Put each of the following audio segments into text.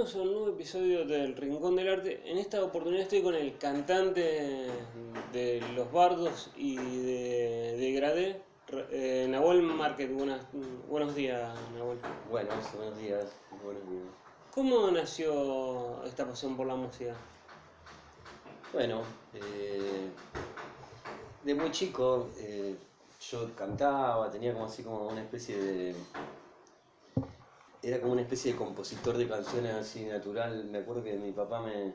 bienvenidos a un nuevo episodio del Rincón del Arte. En esta oportunidad estoy con el cantante de Los Bardos y de, de Gradé, eh, Nahuel Márquez. Buenos días, Nahuel. Buenos, buenos días, buenos días. ¿Cómo nació esta pasión por la música? Bueno, eh, de muy chico eh, yo cantaba, tenía como así como una especie de... Era como una especie de compositor de canciones así natural. Me acuerdo que mi papá me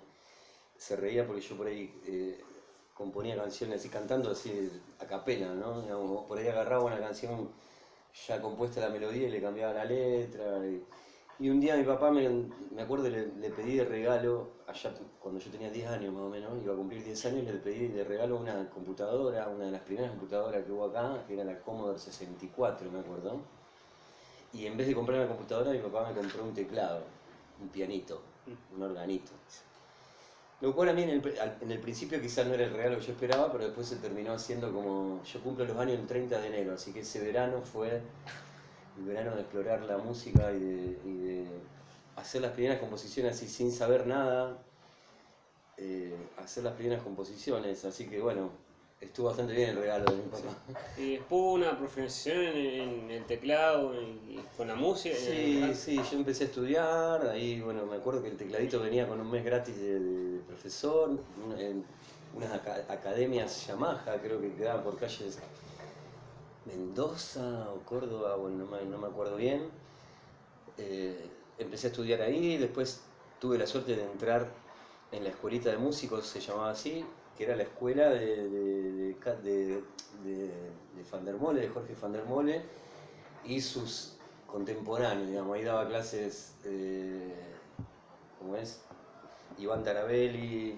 se reía porque yo por ahí eh, componía canciones así cantando así a capela, ¿no? Por ahí agarraba una canción ya compuesta la melodía y le cambiaba la letra. Y, y un día mi papá, me, me acuerdo, le, le, pedí de regalo, allá cuando yo tenía 10 años más o menos, iba a cumplir 10 años, le pedí de regalo una computadora, una de las primeras computadoras que hubo acá, que era la Commodore 64, me acuerdo. Y en vez de comprar una computadora, mi papá me compró un teclado, un pianito, un organito. Lo cual a mí en el, en el principio quizás no era el regalo que yo esperaba, pero después se terminó haciendo como... Yo cumplo los años el 30 de enero, así que ese verano fue el verano de explorar la música y de, y de hacer las primeras composiciones así sin saber nada, eh, hacer las primeras composiciones, así que bueno, estuvo bastante bien el regalo de mi papá. ¿Y después una profesionación en, el teclado y con la música? Sí, sí, yo empecé a estudiar, ahí bueno, me acuerdo que el tecladito venía con un mes gratis de, de, de profesor, en unas academias Yamaha, creo que quedaban por calles Mendoza o Córdoba, bueno, no me, no me acuerdo bien. Eh, empecé a estudiar ahí, después tuve la suerte de entrar en la escuelita de músicos, se llamaba así, que era la escuela de, de, de, de Fandermole, de Jorge Fandermole, y sus contemporáneos, digamos, ahí daba clases, eh, ¿cómo es? Iván Tarabelli, eh,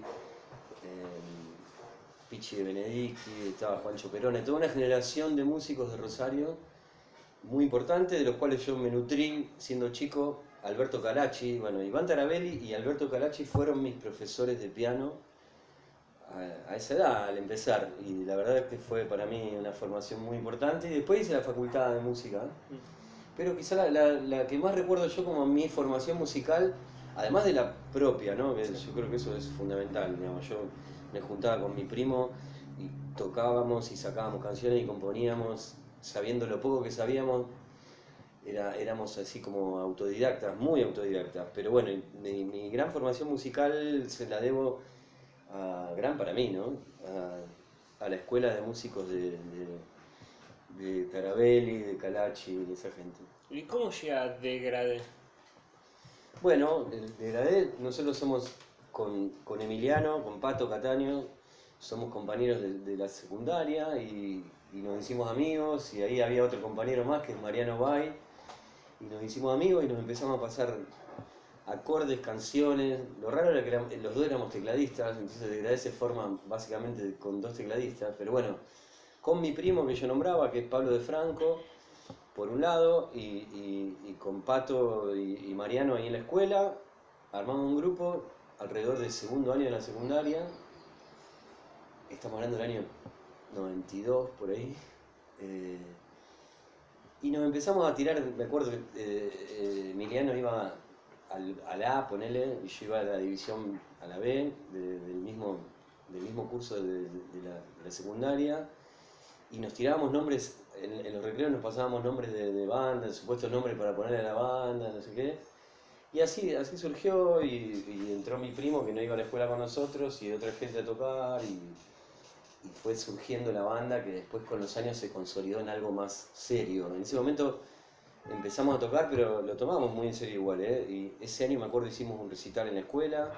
Pichi de Benedicti, estaba Juancho Perone, toda una generación de músicos de Rosario muy importante, de los cuales yo me nutrí siendo chico. Alberto Calachi, bueno, Iván Tarabelli y Alberto Calachi fueron mis profesores de piano a, esa edad, al empezar, y la verdad es que fue para mí una formación muy importante. Y después hice la facultad de música, pero quizá la, la, la que más recuerdo yo como mi formación musical, además de la propia, ¿no? que yo creo que eso es fundamental, digamos, yo me juntaba con mi primo y tocábamos y sacábamos canciones y componíamos, sabiendo lo poco que sabíamos, era, éramos así como autodidactas, muy autodidactas, pero bueno, mi, mi, gran formación musical se la debo a, gran para mí, ¿no? A, a la escuela de músicos de, de, de Tarabelli, de Calachi, de esa gente. ¿Y cómo llega a Degradé? Bueno, de Degradé nosotros somos con, con Emiliano, con Pato Cataño, somos compañeros de, de la secundaria y, y, nos hicimos amigos y ahí había otro compañero más que es Mariano Bay y nos hicimos amigos y nos empezamos a pasar acordes, canciones. Lo raro era que los dos éramos tecladistas, entonces de se forma básicamente con dos tecladistas, pero bueno, con mi primo que yo nombraba, que es Pablo de Franco, por un lado, y, y, y con Pato y, Mariano ahí en la escuela, armamos un grupo alrededor del segundo año de la secundaria, estamos hablando del año 92 por ahí, eh, y nos empezamos a tirar, me acuerdo que eh, eh, Emiliano iba al, al, A, ponele, y yo iba a la división, a la B, de, del, mismo, del mismo curso de, de, la, de, la, secundaria, y nos tirábamos nombres, en, en los recreos nos pasábamos nombres de, bandas, supuestos nombres para ponerle a la banda, no sé qué, y así, así surgió, y, y, entró mi primo que no iba a la escuela con nosotros, y otra gente a tocar, y, y fue surgiendo la banda que después con los años se consolidó en algo más serio. En ese momento empezamos a tocar, pero lo tomamos muy en serio igual, ¿eh? Y ese año me acuerdo hicimos un recital en la escuela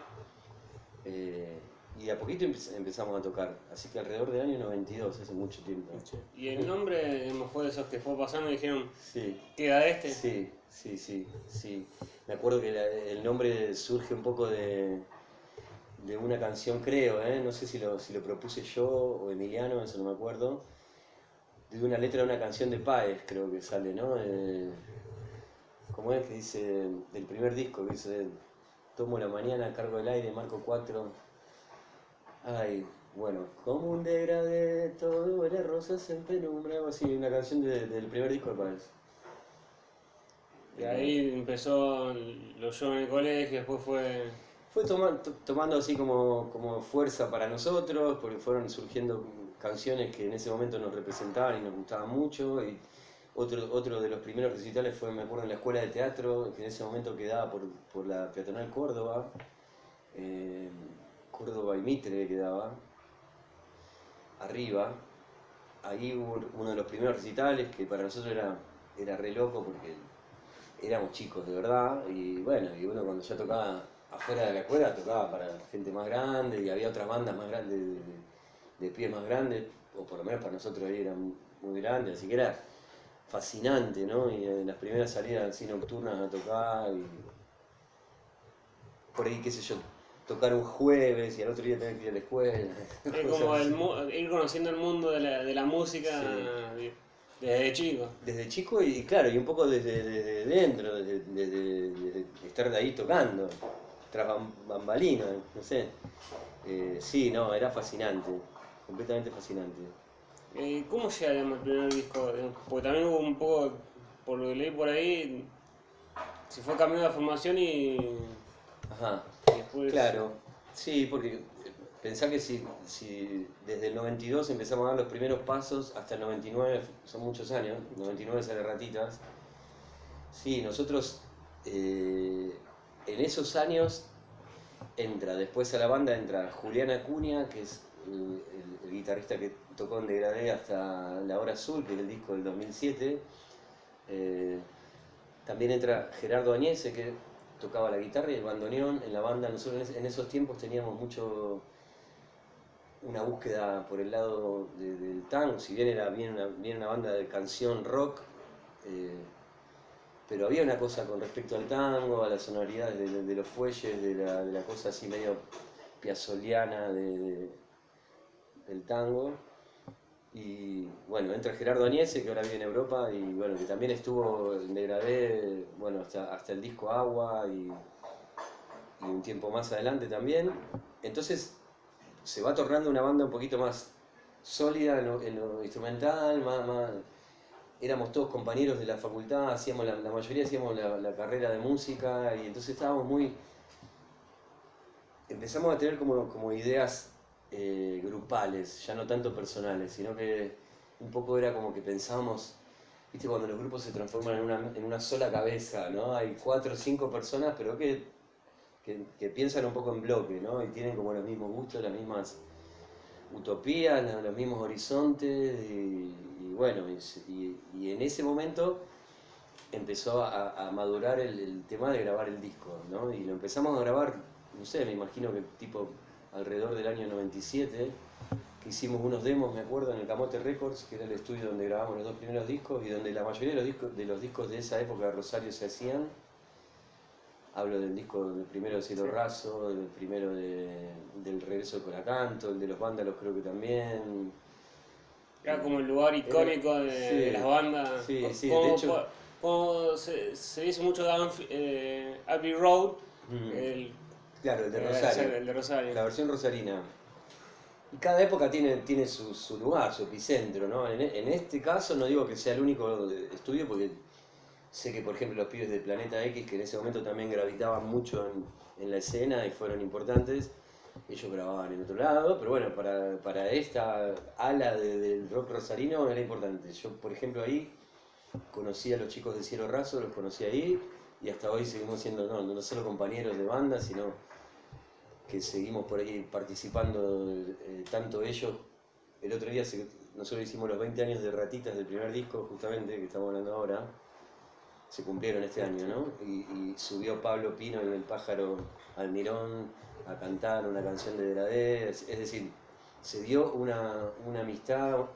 eh, y a poquito empezamos a tocar, así que alrededor del año 92, hace mucho tiempo. ¿Y el nombre fue de esos que fue pasando y dijeron, sí. queda este? Sí, sí, sí, sí. Me acuerdo que la, el nombre surge un poco de, de una canción, creo, ¿eh? no sé si lo, si lo propuse yo o Emiliano, eso no me acuerdo, de una letra de una canción de Páez, creo que sale, ¿no? Eh, ¿Cómo es que dice, del primer disco, que dice, tomo la mañana, cargo el aire, marco 4, ay, bueno, como un degradé, todo huele rosas en penumbra, algo así, una canción de, del primer disco de Páez. De ahí empezó los shows en el colegio, después fue... Fue toma- to- tomando así como, como fuerza para nosotros, porque fueron surgiendo canciones que en ese momento nos representaban y nos gustaban mucho. Y otro, otro de los primeros recitales fue, me acuerdo, en la escuela de teatro, que en ese momento quedaba por, por la peatonal Córdoba, eh, Córdoba y Mitre quedaba, arriba. Ahí hubo uno de los primeros recitales que para nosotros era, era re loco porque éramos chicos de verdad y bueno, y uno cuando ya tocaba afuera de la escuela tocaba para gente más grande y había otras bandas más grandes, de, de pies más grandes, o por lo menos para nosotros ahí eran muy grandes, así que era fascinante, ¿no? Y en las primeras salidas así nocturnas a tocar y por ahí, qué sé yo, tocar un jueves y al otro día tener que ir a la escuela. Es como el mu- ir conociendo el mundo de la, de la música de- desde chico. Desde chico y claro, y un poco desde, desde dentro, desde, estar de ahí tocando, tras bam- bambalinas, no sé. Eh, sí, no, era fascinante, completamente fascinante. Eh, ¿Cómo llega digamos, el primer disco? Digamos, Porque también hubo un poco, por lo que leí por ahí, se fue cambiando la formación y, y Ajá, después... claro, sí, porque eh, pensá que si, si desde el 92 empezamos a dar los primeros pasos hasta el 99, son muchos años, 99 sale Ratitas, sí, nosotros eh, en esos años entra, después a la banda entra Julián Acuña, que es el, guitarrista que tocó en Degradé hasta La Hora Azul, que es el disco del 2007. Eh, también entra Gerardo Añese, que tocaba la guitarra y el bandoneón en la banda. Nosotros en, es- en esos tiempos teníamos mucho una búsqueda por el lado de- del tango, si bien era bien una, bien una banda de canción rock, eh, pero había una cosa con respecto al tango, a las sonoridades de, los fuelles, de la, de la cosa así medio piazzoliana de- del tango. Y bueno, entra Gerardo Añese, que ahora vive en Europa, y bueno, que también estuvo en Degradé, bueno, hasta, hasta el disco Agua y, un tiempo más adelante también. Entonces se va tornando una banda un poquito más sólida en lo, en lo instrumental, más, más- éramos todos compañeros de la facultad, hacíamos la, la mayoría hacíamos la, la carrera de música y entonces estábamos muy... Empezamos a tener como, como ideas eh, grupales, ya no tanto personales, sino que un poco era como que pensábamos, viste, cuando los grupos se transforman en una, en una sola cabeza, ¿no? Hay cuatro o cinco personas, pero que, que, piensan un poco en bloque, ¿no? Y tienen como los mismos gustos, las mismas utopías, los mismos horizontes y, y bueno, y, en ese momento empezó a, a madurar el, el tema de grabar el disco, ¿no? Y lo empezamos a grabar, no sé, me imagino que tipo alrededor del año 97, que hicimos unos demos, me acuerdo, en el Camote Records, que era el estudio donde grabamos los dos primeros discos y donde la mayoría de los discos de, los discos de esa época de Rosario se hacían. Hablo del disco del primero de Cielo Sí. Raso, del primero de- del Regreso de Coracanto, el de los Vándalos creo que también. Era como el lugar icónico de, sí, de las bandas. sí, sí, de hecho- como se, se dice mucho de eh, Abbey Road, Mm. el, Claro, el de eh, Rosario. el de Rosario. La versión rosarina. Y cada época tiene, tiene su, su lugar, su epicentro, ¿no? En, en este caso no digo que sea el único estudio porque sé que, por ejemplo, los pibes de Planeta X, que en ese momento también gravitaban mucho en, en la escena y fueron importantes, ellos grababan en otro lado, pero bueno, para, para esta ala de- del rock rosarino era importante. Yo, por ejemplo, ahí conocí a los chicos de Cielo Raso, los conocí ahí, y hasta hoy seguimos siendo no, no solo compañeros de banda, sino que seguimos por ahí participando, eh, tanto ellos, el otro día nosotros hicimos los 20 años de Ratitas del primer disco, justamente, que estamos hablando ahora, se cumplieron este año, ¿no? Y, subió Pablo Pino en El Pájaro Almirón a cantar una canción de Degradé, es, decir, se dio una, una amistad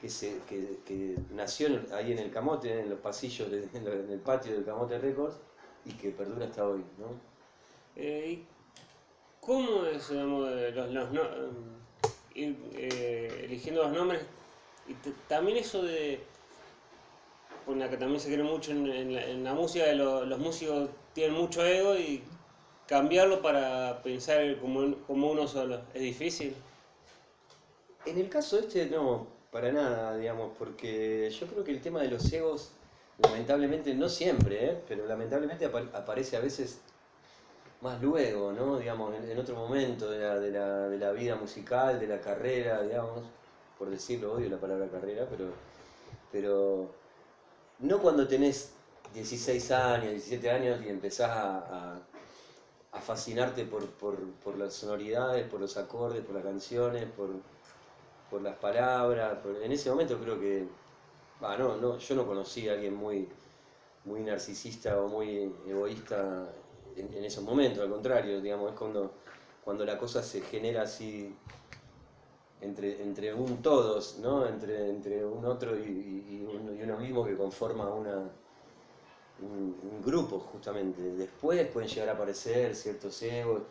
que, se, que, que nació ahí en el Camote, en los pasillos, de- en, el patio del Camote Records, y que perdura hasta hoy, ¿no? Eh, ¿y ¿Cómo es, los, em, ir eh, eligiendo los nombres? Y también eso de, por la que también se cree mucho en, la, música, de lo- los músicos tienen mucho ego y cambiarlo para pensar como uno solo, ¿es difícil? En el caso este no, para nada, digamos, porque yo creo que el tema de los egos lamentablemente, no siempre, ¿eh? pero lamentablemente aparece a veces más luego, ¿no? Digamos, en, otro momento de la, de, la, de la, vida musical, de la carrera, digamos, por decirlo, odio la palabra carrera, pero, pero no cuando tenés 16 años, 17 años y empezás a, a, fascinarte por, por, por, las sonoridades, por los acordes, por las canciones, por, por las palabras. en ese momento creo que, no, no, yo no conocí a alguien muy, muy narcisista o muy egoísta en, esos momentos, al contrario, digamos, es cuando, cuando la cosa se genera así entre, entre un todos, ¿no? entre, entre un otro y, uno mismo que conforma una, un, grupo justamente. Después pueden llegar a aparecer ciertos egos,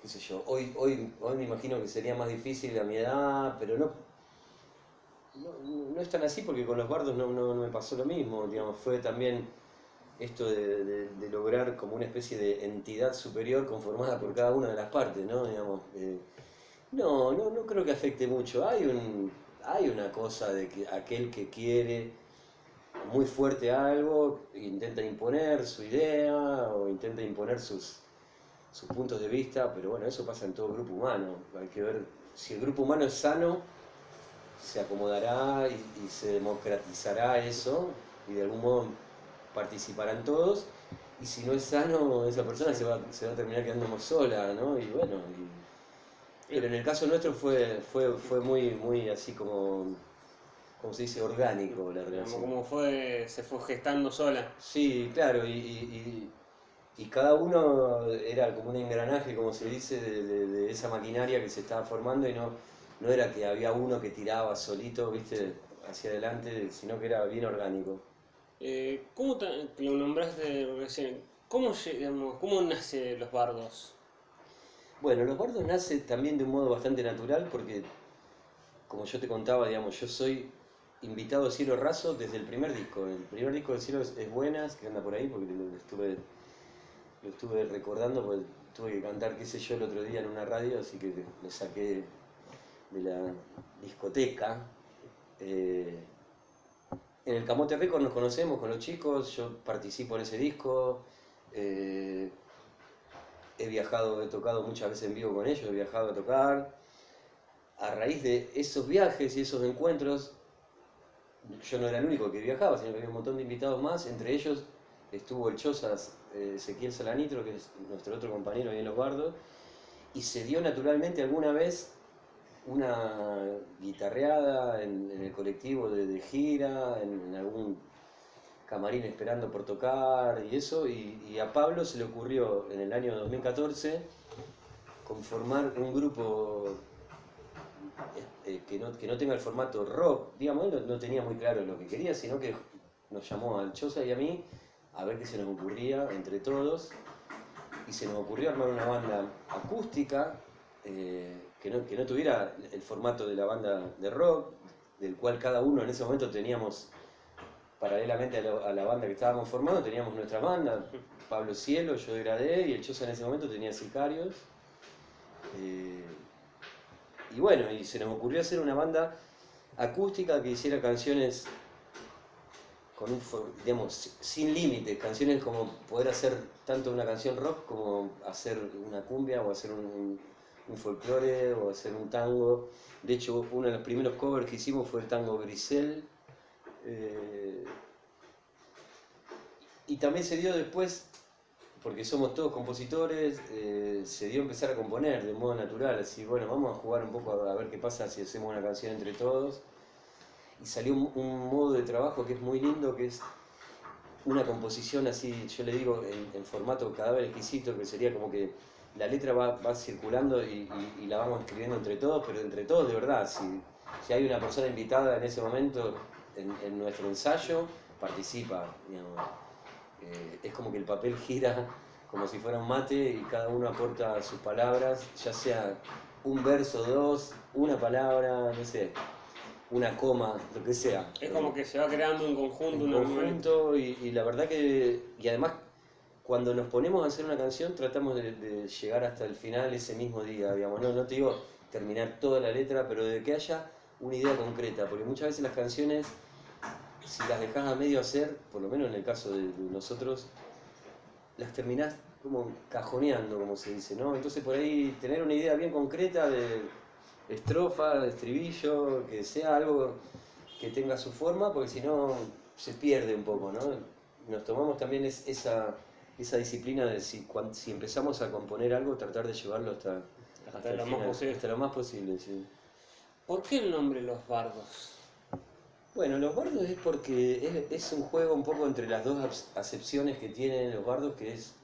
qué sé yo. Hoy, hoy, hoy me imagino que sería más difícil a mi edad, pero no, no, es tan así porque con los bardos no, no, me pasó lo mismo, digamos, fue también esto de, lograr como una especie de entidad superior conformada por cada una de las partes, ¿no? Digamos, eh, no, no, no creo que afecte mucho. Hay, un, hay una cosa de que aquel que quiere muy fuerte algo, intenta imponer su idea o intenta imponer sus, sus puntos de vista, pero bueno, eso pasa en todo grupo humano. Hay que ver si el grupo humano es sano, se acomodará y, se democratizará eso y de algún modo participarán todos. Y si no es sano, esa persona se va, se va a terminar quedando sola, ¿no? Y bueno, pero en el caso nuestro fue, fue, fue muy, muy así como como se dice, orgánico la relación. Como fue, se fue gestando sola. Sí, claro, y, cada uno era como un engranaje, como se dice, de, esa maquinaria que se estaba formando y no, no era que había uno que tiraba solito, viste, hacia adelante, sino que era bien orgánico. Eh, ¿Cómo lo nombraste? ¿Cómo, ¿Cómo nace los bardos? Bueno, los bardos nace también de un modo bastante natural porque, como yo te contaba, digamos, yo soy invitado a Cielo Raso desde el primer disco. El primer disco de Cielo es, Buenas, que anda por ahí, porque lo, estuve, estuve recordando, porque tuve que cantar, qué sé yo, el otro día en una radio, así que lo saqué de la discoteca. Eh, en el Camote Record nos conocemos con los chicos, yo participo en ese disco. Eh, he viajado, he tocado muchas veces en vivo con ellos, he viajado a tocar. A raíz de esos viajes y esos encuentros, yo no era el único que viajaba, sino que había un montón de invitados más, entre ellos estuvo el Chozas eh, Ezequiel Salanitro, que es nuestro otro compañero ahí en Los Bardos, y se dio naturalmente alguna vez una guitarreada en, el colectivo de, gira, en, algún camarín esperando por tocar y eso, y, a Pablo se le ocurrió en el año 2014 conformar un grupo eh, que, no, que, no, tenga el formato rock, digamos, él no, tenía muy claro lo que quería, sino que nos llamó al Chosa y a mí a ver qué se nos ocurría entre todos, y se nos ocurrió armar una banda acústica eh, que, no, que no tuviera el formato de la banda de rock, del cual cada uno en ese momento teníamos, paralelamente a la, banda que estábamos formando, teníamos nuestra banda, Pablo Cielo, yo de y el Chosa en ese momento tenía Sicarios. Eh, y bueno, y se nos ocurrió hacer una banda acústica que hiciera canciones con un, digamos, sin límites, canciones como poder hacer tanto una canción rock como hacer una cumbia o hacer un, un, folclore o hacer un tango. De hecho, uno de los primeros covers que hicimos fue el tango Grisel. Eh, y también se dio después porque somos todos compositores, eh, se dio a empezar a componer de modo natural, así, bueno, vamos a jugar un poco a, ver qué pasa si hacemos una canción entre todos. Y salió un, modo de trabajo que es muy lindo, que es una composición así, yo le digo, en, formato cadáver exquisito, que sería como que la letra va, va circulando y, la vamos escribiendo entre todos, pero entre todos de verdad. Si, si hay una persona invitada en ese momento en, nuestro ensayo, participa. Digamos. Eh, es como que el papel gira como si fuera un mate y cada uno aporta sus palabras, ya sea un verso, dos, una palabra, no sé, una coma, lo que sea. Es como que se va creando en conjunto. En conjunto y, la verdad que, y además cuando nos ponemos a hacer una canción tratamos de, llegar hasta el final ese mismo día, digamos, no, no te digo terminar toda la letra, pero de que haya una idea concreta, porque muchas veces las canciones si las dejas a medio hacer, por lo menos en el caso de, nosotros, las terminás como cajoneando, como se dice, ¿no? Entonces por ahí tener una idea bien concreta de estrofa, de estribillo, que sea algo que tenga su forma, porque si no se pierde un poco, ¿no? Nos tomamos también es- esa, esa disciplina de si, si empezamos a componer algo, tratar de llevarlo hasta, Hasta lo más posible. Hasta lo más posible, sí. ¿Por qué el nombre Los Bardos? Bueno, los bardos es porque es, es un juego un poco entre las dos acepciones que tienen los bardos, que es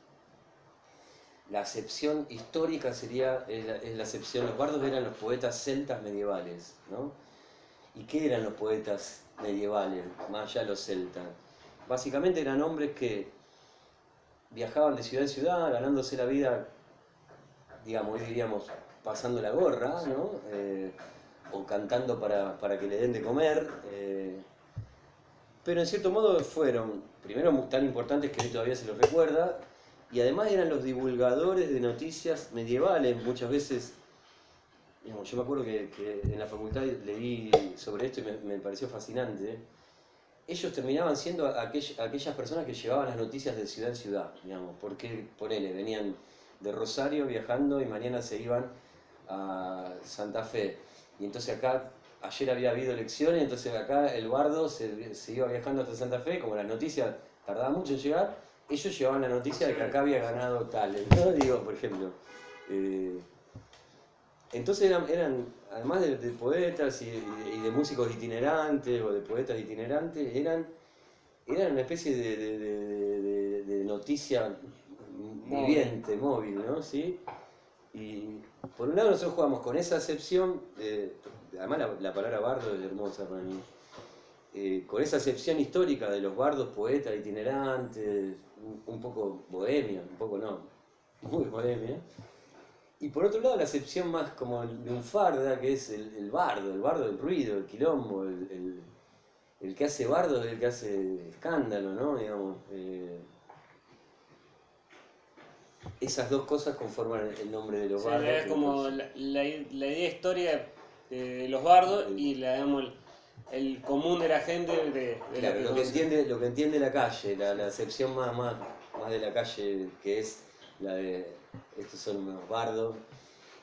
la acepción histórica sería es la, es la acepción, los bardos eran los poetas celtas medievales, ¿no? ¿Y qué eran los poetas medievales, más allá de los celtas? Básicamente eran hombres que viajaban de ciudad en ciudad, ganándose la vida, digamos, hoy diríamos, pasando la gorra, ¿no? Eh, o cantando para, para que le den de comer. eh, pero en cierto modo fueron, primero, tan importantes que hoy todavía se los recuerda, y además eran los divulgadores de noticias medievales, muchas veces. digamos, yo me acuerdo que, en la facultad leí sobre esto y me pareció fascinante. Ellos terminaban siendo aquell- aquellas personas que llevaban las noticias de ciudad en ciudad, digamos, porque, ponele, venían de Rosario viajando y mañana se iban a Santa Fe. Y entonces acá, ayer había habido elecciones, entonces acá el bardo se, se iba viajando hasta Santa Fe, como las noticias tardaban mucho en llegar, ellos llevaban la noticia de que acá había ganado tal, ¿no? Digo, por ejemplo. eh, entonces eran, eran además de, poetas y, de, músicos itinerantes o de poetas itinerantes, eran, eran una especie de, de- de- noticia viviente, móvil, ¿no? ¿Sí? Y por un lado nosotros jugamos con esa acepción, de- además la, la palabra bardo es hermosa para mí, eh, con esa acepción histórica de los bardos, poetas itinerantes, un poco bohemia, un poco no, muy bohemia. Y por otro lado la acepción más como lunfarda, que es el, el bardo, el bardo del ruido, el quilombo, el, el- el que hace bardo es el que hace escándalo, ¿no? Digamos, eh, esas dos cosas conforman el- nombre de los O sea, bardos. es que como la, la la idea histórica de los bardos y la, digamos, el, común de la gente de, de Claro, lo que, conoce. entiende, lo que entiende la calle, la, la acepción más, más, más de la calle que es la de estos son unos bardos.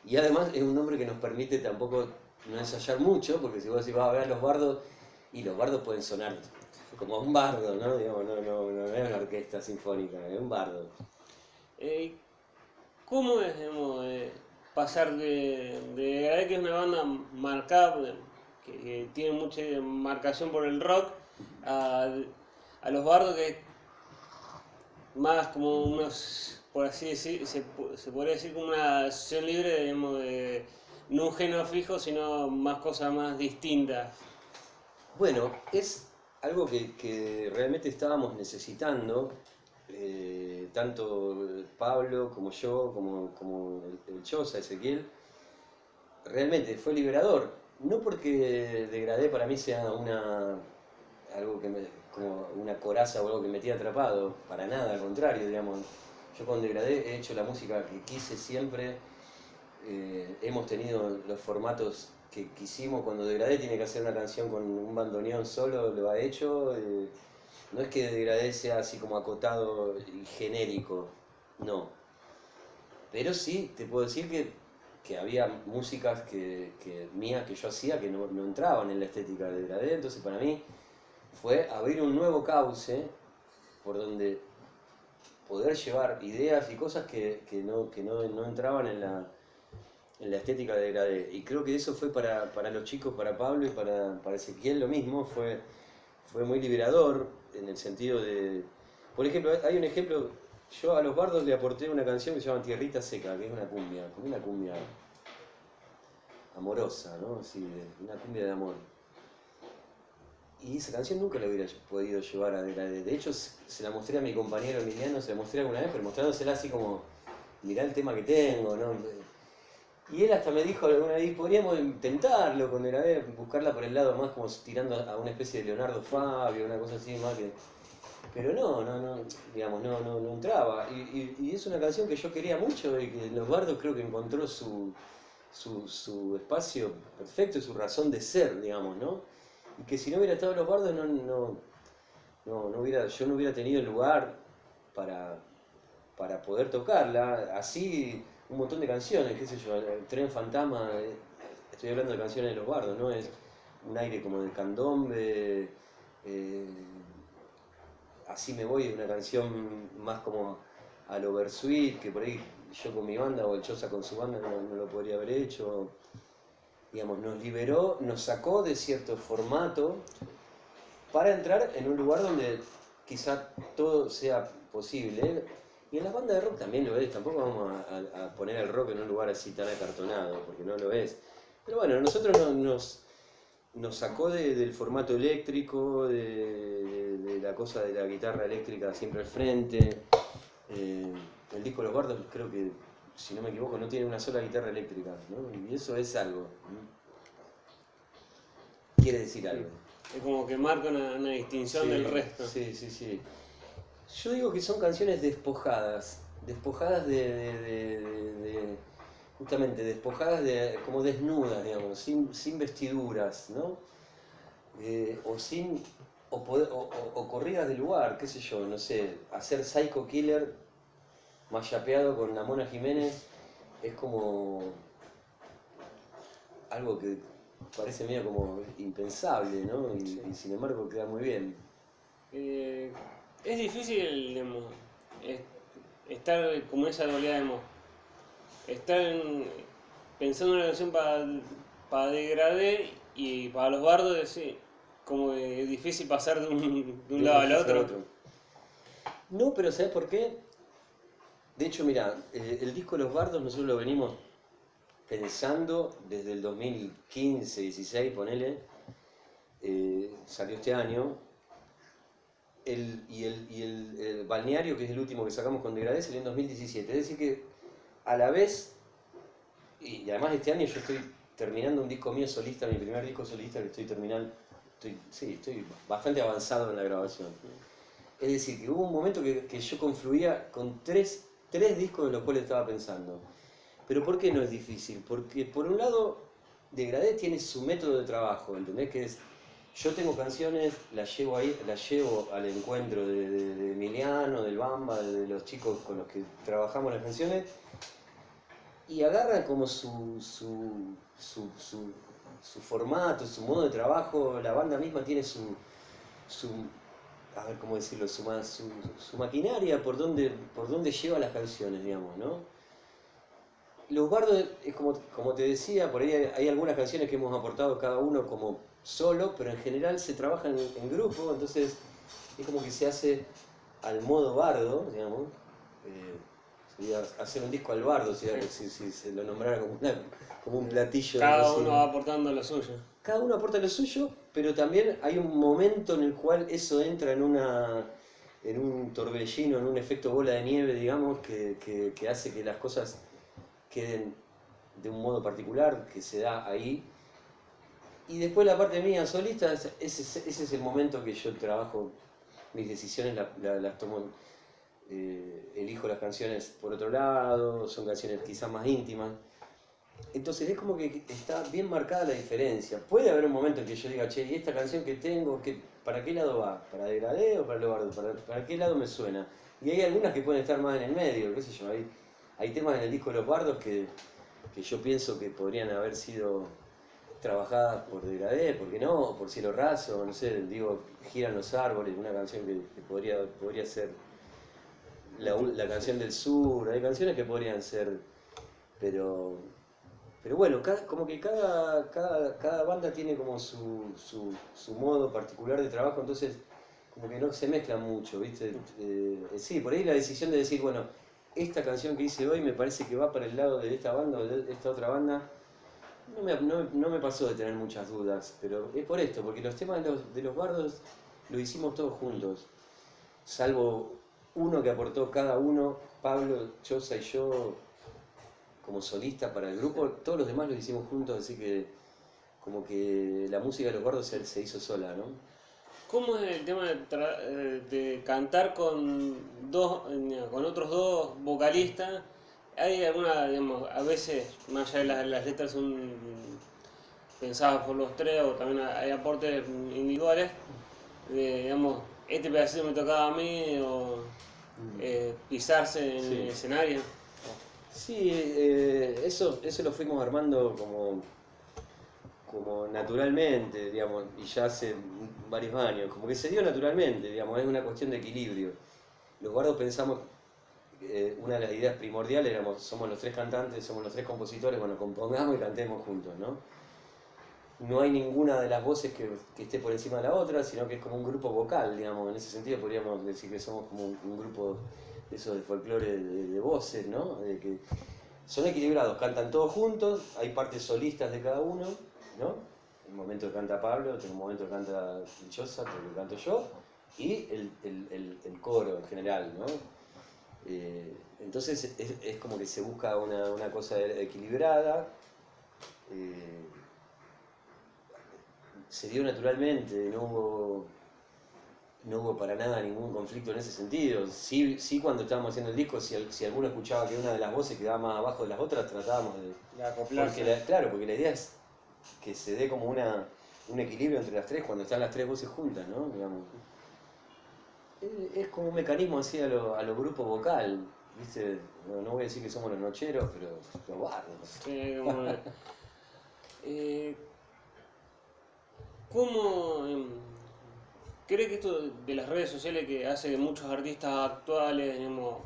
Y además es un nombre que nos permite tampoco no ensayar mucho, porque si vos decís vas a ver los bardos, y los bardos pueden sonar como un bardo, ¿no? Digamos, no, no, no es una orquesta sinfónica, es un bardo. Eh, ¿Cómo es eh, pasar de, de que es una banda marcada, que, que tiene mucha marcación por el rock, a, a los bardos que más como unos, por así decir, se, se podría decir como una asociación libre, digamos, de no un género fijo, sino más cosas más distintas? Bueno, es algo que, realmente estábamos necesitando, eh, tanto Pablo como yo, como, como el, el Choza, Ezequiel, realmente fue liberador. No porque degradé para mí sea una algo que me, como una coraza o algo que me tiene atrapado, para nada, al contrario, digamos. Yo con degradé he hecho la música que quise siempre, eh, hemos tenido los formatos que quisimos. Cuando Degradé tiene que hacer una canción con un bandoneón solo, lo ha hecho. eh, no es que Degradé sea así como acotado y genérico, no. Pero sí, te puedo decir que, que había músicas que, que mías que yo hacía que no, no entraban en la estética de Degradé. Entonces para mí fue abrir un nuevo cauce por donde poder llevar ideas y cosas que, que no, que no, no entraban en la, en la estética de Gradé. Y creo que eso fue para, para los chicos, para Pablo y para, para Ezequiel lo mismo, fue, fue muy liberador en el sentido de... Por ejemplo, hay un ejemplo, yo a los bardos le aporté una canción que se llama Tierrita Seca, que es una cumbia, como una cumbia amorosa, ¿no? Así, una cumbia de amor. Y esa canción nunca la hubiera podido llevar a Degradé. De hecho, se la mostré a mi compañero Emiliano, se la mostré alguna vez, pero mostrándosela así como, mirá el tema que tengo, ¿no? Y él hasta me dijo alguna vez, podríamos intentarlo con Degradé, buscarla por el lado más como tirando a una especie de Leonardo Fabio, una cosa así más que... Pero no, no, no, digamos, no, no, no entraba. Y, y- es una canción que yo quería mucho y que Los Bardos creo que encontró su, su, su espacio perfecto y su razón de ser, digamos, ¿no? Y que si no hubiera estado los bardos no, no, no, no hubiera, yo no hubiera tenido lugar para, para poder tocarla. Así un montón de canciones, qué sé yo, el Tren Fantasma, eh, estoy hablando de canciones de los bardos, ¿no? Es un aire como de candombe, eh, así me voy, una canción más como al oversweet, que por ahí yo con mi banda o el Chosa con su banda no lo podría haber hecho. Digamos, nos liberó, nos sacó de cierto formato para entrar en un lugar donde quizá todo sea posible. Y en la banda de rock también lo es, tampoco vamos a, poner el rock en un lugar así tan acartonado, porque no lo es. Pero bueno, nosotros no- nos, sacó de- del formato eléctrico, de la cosa de la guitarra eléctrica siempre al frente. Eh, el disco Los Bardos creo que, si no me equivoco, no tiene una sola guitarra eléctrica, ¿no? Y eso es algo. Quiere decir algo. Es como que marca una, una distinción Sí, del resto. Sí, sí, sí. Yo digo que son canciones despojadas, despojadas de, de- de- de- de- justamente, despojadas de, como desnudas, digamos, sin, sin vestiduras, ¿no? Eh, o sin, o, poder- o- o- o corridas de lugar, qué sé yo, no sé, hacer Psycho Killer mayapeado con la Mona Jiménez es como algo que parece medio como impensable, ¿no? Y, Sí. y sin embargo queda muy bien. Eh, es difícil digamos, es- estar como esa dualidad, digamos, estar en- pensando en una canción para, para degradé y para los bardos, es sí, como que es difícil pasar de un, de un lado al a otro. No, pero ¿sabes por qué? De hecho, mira, eh, el disco Los Bardos nosotros lo venimos pensando desde el 2015, 16, ponele, eh, salió este año, el, y, el, el, el Balneario, que es el último que sacamos con Degradé, salió en 2017. Es decir que a la vez, y, además este año yo estoy terminando un disco mío solista, mi primer disco solista que estoy terminando, sí, estoy bastante avanzado en la grabación. Es decir, que hubo un momento que, que yo confluía con tres, tres discos en los cuales estaba pensando. Pero ¿por qué no es difícil? Porque por un lado, Degradé tiene su método de trabajo, ¿entendés? Que es, yo tengo canciones, las llevo ahí, las llevo al encuentro de, Emiliano, del Bamba, de los chicos con los que trabajamos las canciones, y agarran como su, su, su, su- su formato, su modo de trabajo, la banda misma tiene su, su a ver cómo decirlo, su, su, su maquinaria por donde, por donde lleva las canciones, digamos, ¿no? Los bardos, es como, como te decía, por ahí hay, hay algunas canciones que hemos aportado cada uno como solo, pero en general se trabaja en, en grupo, entonces es como que se hace al modo bardo, digamos. eh, sería hacer un disco al bardo, si, si- si se lo nombrara como, una- como un platillo Cada uno va aportando lo suyo. Cada uno aporta lo suyo, pero también hay un momento en el cual eso entra en una en un torbellino, en un efecto bola de nieve, digamos, que, que- hace que las cosas queden de un modo particular, que se da ahí. Y después la parte mía solista, ese, ese- es el momento que yo trabajo, mis decisiones la- las tomo, eh, elijo las canciones por otro lado, son canciones quizás más íntimas. Entonces es como que está bien marcada la diferencia. Puede haber un momento en que yo diga, che, ¿y esta canción que tengo, qué- para qué lado va? ¿Para degradé o para lo bardo? ¿Para, para qué lado me suena? Y hay algunas que pueden estar más en el medio, qué sé yo. Hay, hay temas en el disco de los bardos que, que yo pienso que podrían haber sido trabajadas por degradé, ¿por qué no? Por cielo raso, no sé, digo, giran los árboles, una canción que, que podría, podría ser la, la canción del sur, hay canciones que podrían ser, pero pero bueno, como que cada, cada, banda tiene como su, su, modo particular de trabajo, entonces como que no se mezclan mucho, ¿viste? Eh, sí, por ahí la decisión de decir, bueno, esta canción que hice hoy me parece que va para el lado de esta banda o de esta otra banda, no me, no me pasó de tener muchas dudas, pero es por esto, porque los temas de los, de los bardos lo hicimos todos juntos, salvo uno que aportó cada uno, Pablo, Chosa y yo, como solista para el grupo, todos los demás lo hicimos juntos, así que como que la música de los gordos se, se hizo sola, ¿no? ¿Cómo es el tema de, tra- eh, de cantar con dos, eh, con otros dos vocalistas? ¿Hay alguna, digamos, a veces, más allá de las, las letras son pensadas por los tres o también hay aportes individuales de, digamos, este pedacito me tocaba a mí o eh, pisarse en Sí. el escenario. Sí, eh, eso, eso lo fuimos armando como, como naturalmente, digamos, y ya hace varios años, como que se dio naturalmente, digamos, es una cuestión de equilibrio. Los bardos pensamos, eh, una de las ideas primordiales éramos, somos los tres cantantes, somos los tres compositores, bueno, compongamos y cantemos juntos, ¿no? No hay ninguna de las voces que, esté por encima de la otra, sino que es como un grupo vocal, digamos, en ese sentido podríamos decir que somos como un grupo de esos de folclore de, voces, ¿no? De que son equilibrados, cantan todos juntos, hay partes solistas de cada uno, ¿no? En un momento canta Pablo, un momento que canta Dichosa, otro que canto yo, y el, el- el- el coro en general, ¿no? Eh, entonces es, es como que se busca una, una cosa equilibrada, eh, se dio naturalmente, no hubo, no hubo para nada ningún conflicto en ese sentido. Sí, sí cuando estábamos haciendo el disco, si, si alguno escuchaba que una de las voces quedaba más abajo de las otras, tratábamos de... La- claro, porque la idea es que se dé como una, un equilibrio entre las tres cuando están las tres voces juntas, ¿no? Digamos. Es, es como un mecanismo así a lo, a lo grupo vocal, ¿viste? No, no voy a decir que somos los nocheros, pero los bardos. Sí, como, eh, ¿Cómo em, cree que esto de las redes sociales que hace que muchos artistas actuales, digamos,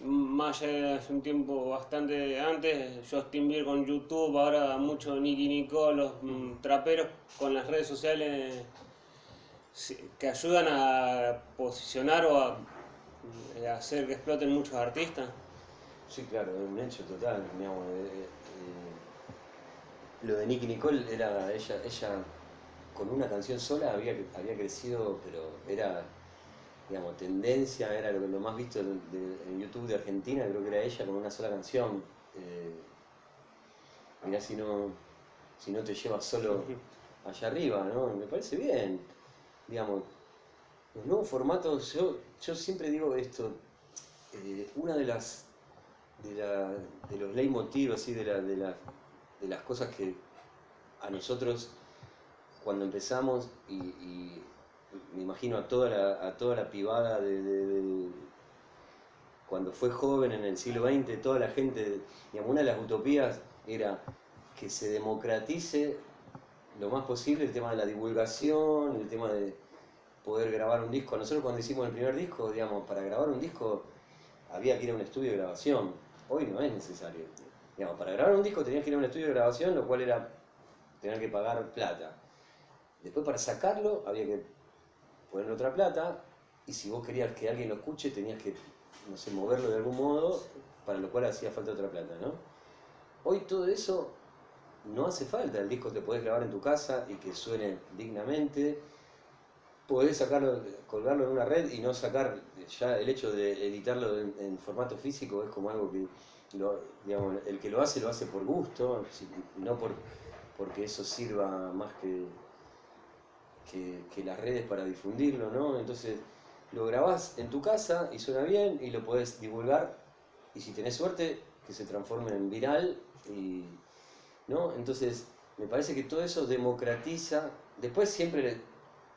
más allá hace un tiempo bastante antes, Justin Bieber con YouTube, ahora mucho Nicky Nicole, los mm, traperos con las redes sociales que ayudan a posicionar o a mm, hacer que exploten muchos artistas? Sí, claro, es un hecho total, digamos. eh, eh, lo de Nicky Nicole era ella, ella con una canción sola había, había crecido, pero era, digamos, tendencia, era lo, lo más visto de- de- en YouTube de Argentina, creo que era ella con una sola canción. Eh, mirá si no, si no te llevas solo allá arriba, ¿no? Me parece bien, digamos. Los nuevos formatos, yo, yo siempre digo esto, eh, una de las de, la, de los leitmotiv, así, de, la, de, la- de las cosas que a nosotros cuando empezamos y, me imagino a toda la, a toda la pibada de- cuando fue joven en el siglo XX, toda la gente, digamos, una de las utopías era que se democratice lo más posible el tema de la divulgación, el tema de poder grabar un disco. Nosotros cuando hicimos el primer disco, digamos, para grabar un disco había que ir a un estudio de grabación. Hoy no es necesario. Digamos, para grabar un disco tenías que ir a un estudio de grabación, lo cual era tener que pagar plata. Después para sacarlo había que poner otra plata y si vos querías que alguien lo escuche tenías que, no sé, moverlo de algún modo, para lo cual hacía falta otra plata, ¿no? Hoy todo eso no hace falta, el disco te podés grabar en tu casa y que suene dignamente, podés sacarlo, colgarlo en una red y no sacar, ya el hecho de editarlo en, formato físico es como algo que, lo- digamos, el que lo hace lo hace por gusto, no por, porque eso sirva más que, que, que las redes para difundirlo, ¿no? Entonces lo grabás en tu casa y suena bien y lo podés divulgar y si tenés suerte que se transforme en viral y, ¿no? Entonces me parece que todo eso democratiza, después siempre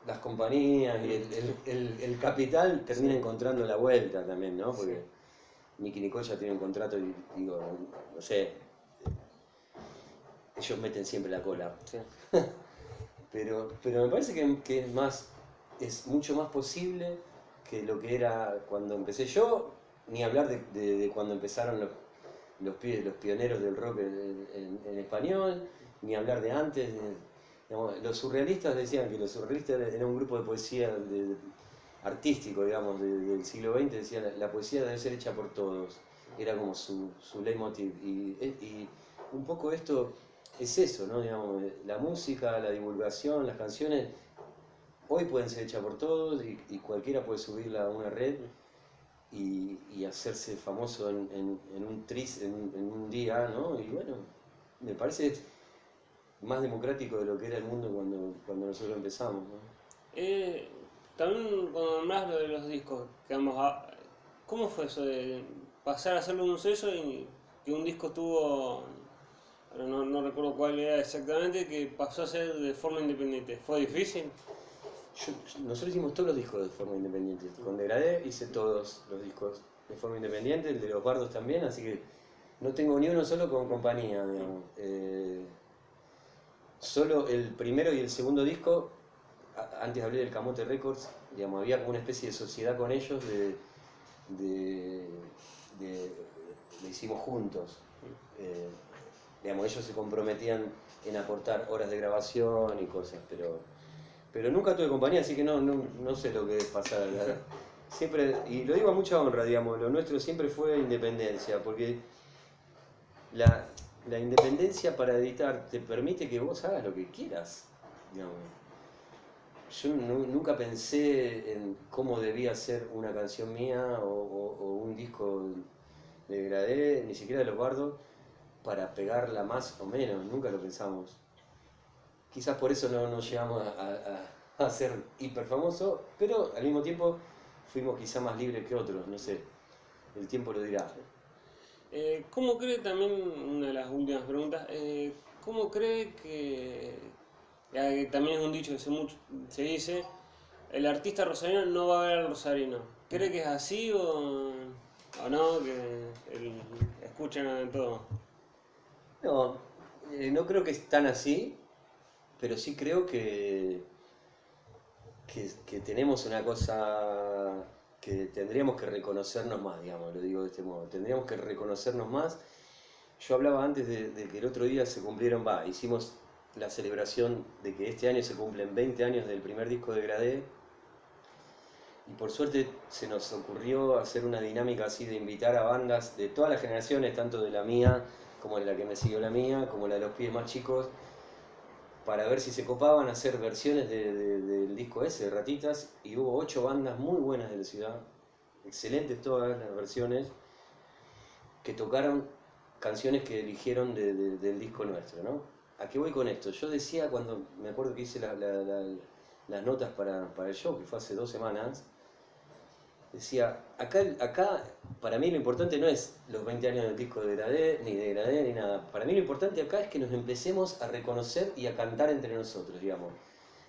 las compañías y el, el- el- el capital termina Sí. encontrando la vuelta también, ¿no? Porque Nicky Nicole ya tiene un contrato y digo, no sé, ellos meten siempre la cola. Sí. Pero, pero me parece que, que es más, es mucho más posible que lo que era cuando empecé yo, ni hablar de, de- de cuando empezaron los, los, pi- los pioneros del rock en, en- español, ni hablar de antes. los surrealistas decían que los surrealistas era un grupo de poesía de- artístico, digamos, de- del siglo XX, decían la poesía debe ser hecha por todos, era como su, su leitmotiv. Y un poco esto es eso, ¿no? Digamos, la música, la divulgación, las canciones, hoy pueden ser hechas por todos y, y cualquiera puede subirla a una red y, y hacerse famoso en, en- en un tris, en, en un día, ¿no? Y bueno, me parece más democrático de lo que era el mundo cuando, cuando nosotros empezamos, ¿no? Eh, también cuando nombrás lo de los discos, digamos, a- ¿cómo fue eso de pasar a hacerlo un sello y que un disco tuvo ahora no, no recuerdo cuál era exactamente, que pasó a ser de forma independiente. ¿Fue difícil? Yo- nosotros hicimos todos los discos de forma independiente. Con Degradé hice todos los discos de forma independiente, el de los bardos también, así que no tengo ni uno solo con compañía, digamos. Eh, solo el primero y el segundo disco, antes hablé del Camote Records, digamos, había como una especie de sociedad con ellos de, de, de- lo hicimos juntos. Eh, digamos, ellos se comprometían en aportar horas de grabación y cosas, pero, pero nunca tuve compañía, así que no, no, no sé lo que es pasar. la- siempre, y lo digo a mucha honra, digamos, lo nuestro siempre fue independencia, porque la, la independencia para editar te permite que vos hagas lo que quieras, digamos. Yo nu- nunca pensé en cómo debía ser una canción mía o, o- o un disco de Gradé, ni siquiera de los bardos, para pegarla más o menos, nunca lo pensamos. Quizás por eso no, no llegamos a, a- a- ser hiper famosos, pero al mismo tiempo fuimos quizá más libres que otros, no sé, el tiempo lo dirá. Eh, ¿Cómo cree también, una de las últimas preguntas, eh, cómo cree que, que también es un dicho que se, mucho, se dice, el artista rosarino no va a ver al rosarino? ¿Cree que es así o, o no? Que el- escuchan todo. No, eh, no creo que es tan así, pero sí creo que, que, tenemos una cosa que tendríamos que reconocernos más, digamos, lo digo de este modo. Tendríamos que reconocernos más. Yo hablaba antes de, de que el otro día se cumplieron, va, hicimos la celebración de que este año se cumplen 20 años del primer disco de Gradé. Y por suerte se nos ocurrió hacer una dinámica así de invitar a bandas de todas las generaciones, tanto de la mía como la que me siguió la mía, como la de los pies más chicos, para ver si se copaban a hacer versiones de- de- del disco ese, de Ratitas, y hubo ocho bandas muy buenas de la ciudad, excelentes todas las versiones, que tocaron canciones que eligieron de- de- del disco nuestro, ¿no? ¿A qué voy con esto? Yo decía cuando, me acuerdo que hice la- la- la- las notas para, para el show, que fue hace dos semanas, decía, acá, acá para mí lo importante no es los 20 años del disco de Gradé, ni de Gradé, ni nada. Para mí lo importante acá es que nos empecemos a reconocer y a cantar entre nosotros, digamos.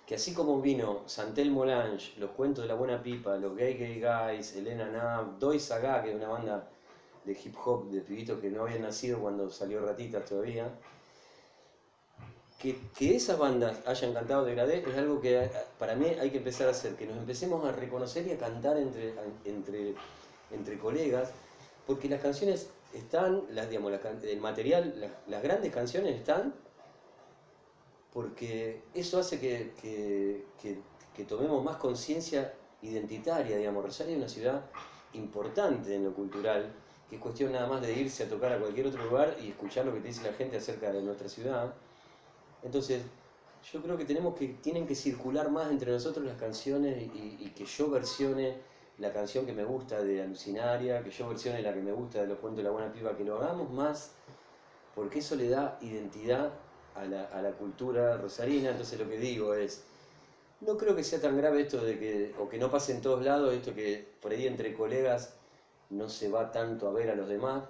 Que así como vino Santel Molange, Los Cuentos de la Buena Pipa, Los Gay Gay Guys, Elena Nav, Doy Saga, que es una banda de hip hop de pibitos que no habían nacido cuando salió Ratitas todavía, que, esas bandas hayan cantado Degradé es algo que para mí hay que empezar a hacer, que nos empecemos a reconocer y a cantar entre, entre, entre colegas, porque las canciones están, las, digamos, el material, las, las grandes canciones están, porque eso hace que, que- que- que tomemos más conciencia identitaria, digamos. Rosario es una ciudad importante en lo cultural, que es cuestión nada más de irse a tocar a cualquier otro lugar y escuchar lo que te dice la gente acerca de nuestra ciudad. Entonces, yo creo que tenemos que, tienen que circular más entre nosotros las canciones y, que yo versione la canción que me gusta de Alucinaria, que yo versione la que me gusta de Los Cuentos de la Buena Piba, que lo hagamos más, porque eso le da identidad a la, a la cultura rosarina. Entonces lo que digo es, no creo que sea tan grave esto de que, o que no pase en todos lados, esto que por ahí entre colegas no se va tanto a ver a los demás,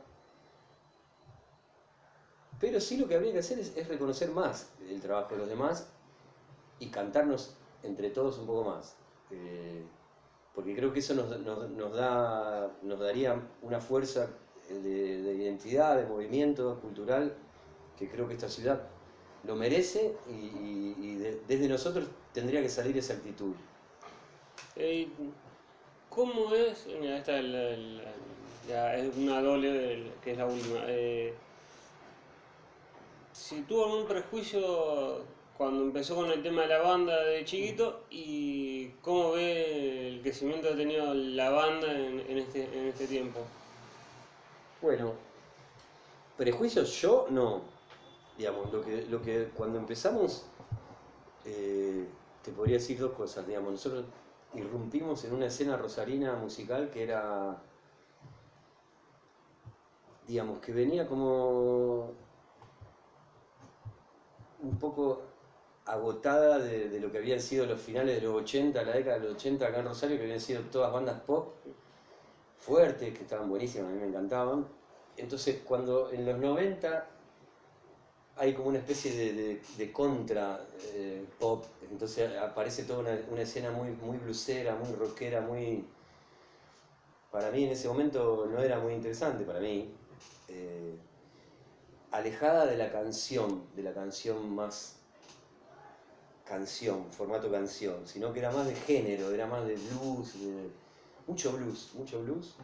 pero sí lo que habría que hacer es, reconocer más el trabajo de los demás y cantarnos entre todos un poco más. Eh, porque creo que eso nos, da, nos daría una fuerza de, de identidad, de movimiento cultural, que creo que esta ciudad lo merece y, y- y de- desde nosotros tendría que salir esa actitud. Eh, ¿Cómo es? Mira, esta es una doble, que es la última. Eh, si tuvo algún prejuicio cuando empezó con el tema de la banda de chiquito y cómo ve el crecimiento que ha tenido la banda en, este, en este tiempo. Bueno, prejuicios yo no. Digamos, lo que, lo que cuando empezamos, eh, te podría decir dos cosas. Digamos, nosotros irrumpimos en una escena rosarina musical que era, digamos, que venía como un poco agotada de, de lo que habían sido los finales de los 80, la década de los 80 acá en Rosario, que habían sido todas bandas pop fuertes, que estaban buenísimas, a mí me encantaban. Entonces, cuando en los 90 hay como una especie de, de- contra eh, pop, entonces aparece toda una, una escena muy, muy blusera, muy rockera, muy... Para mí en ese momento no era muy interesante, para mí. eh, alejada de la canción, de la canción más canción, formato canción, sino que era más de género, era más de blues, de- mucho blues, mucho blues.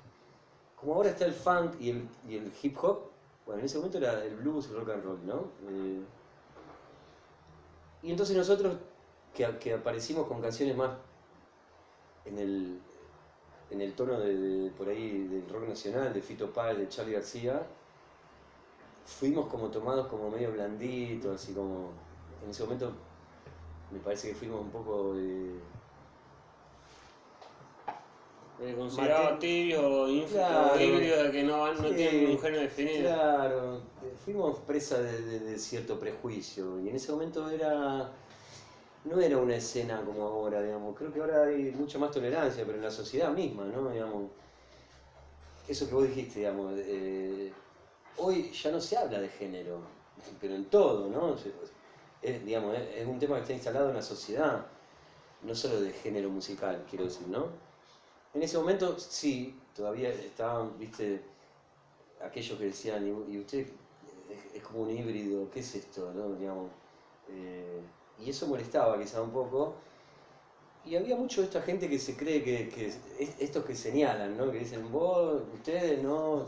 Como ahora está el funk y el, hip hop, bueno, en ese momento era el blues, el rock and roll, ¿no? Eh, y entonces nosotros, que, aparecimos con canciones más en el, en el tono de- por ahí del rock nacional, de Fito Páez, de Charlie García, fuimos como tomados como medio blanditos, así como, en ese momento me parece que fuimos un poco de... Eh, considerado Mate- tibios o, inf- Claro. que no, no Sí, tienen un género definido. Claro, eh, fuimos presa de, de- de cierto prejuicio y en ese momento era no era una escena como ahora, digamos. Creo que ahora hay mucha más tolerancia, pero en la sociedad misma, ¿no? Digamos, eso que vos dijiste, digamos, eh, hoy ya no se habla de género, pero en todo, ¿no? Se- Es, digamos, es, un tema que está instalado en la sociedad, no solo de género musical, quiero decir, ¿no? En ese momento sí, todavía estaban, viste, aquellos que decían, y, usted es, como un híbrido, ¿qué es esto? ¿no? Digamos, eh, y eso molestaba quizá un poco. Y había mucho de esta gente que se cree que, que es- estos que señalan, ¿no? Que dicen, vos, ustedes no,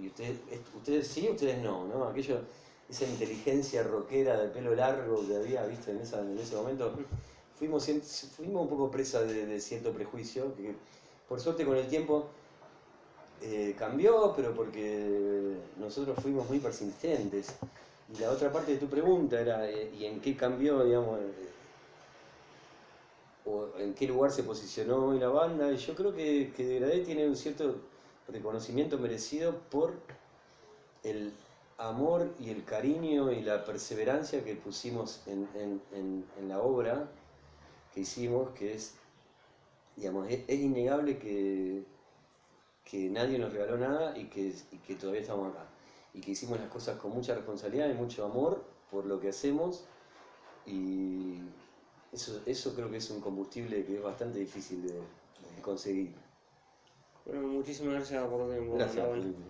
y ustedes, ustedes sí, ustedes no, ¿no? Aquello, esa inteligencia rockera de pelo largo que había, viste, en, esa, en ese momento, fuimos, fuimos un poco presa de, de cierto prejuicio, que por suerte con el tiempo eh, cambió, pero porque nosotros fuimos muy persistentes. Y la otra parte de tu pregunta era, eh, ¿y en qué cambió, digamos, eh, o en qué lugar se posicionó hoy la banda? Y yo creo que, que Degradé tiene un cierto reconocimiento merecido por el amor y el cariño y la perseverancia que pusimos en, en- en- la obra que hicimos, que es, digamos, es, es innegable que, que nadie nos regaló nada y que, y que todavía estamos acá. Y que hicimos las cosas con mucha responsabilidad y mucho amor por lo que hacemos. Y eso, eso creo que es un combustible que es bastante difícil de conseguir. Bueno, muchísimas gracias por tu tiempo, Gracias. Nahuel. Felipe.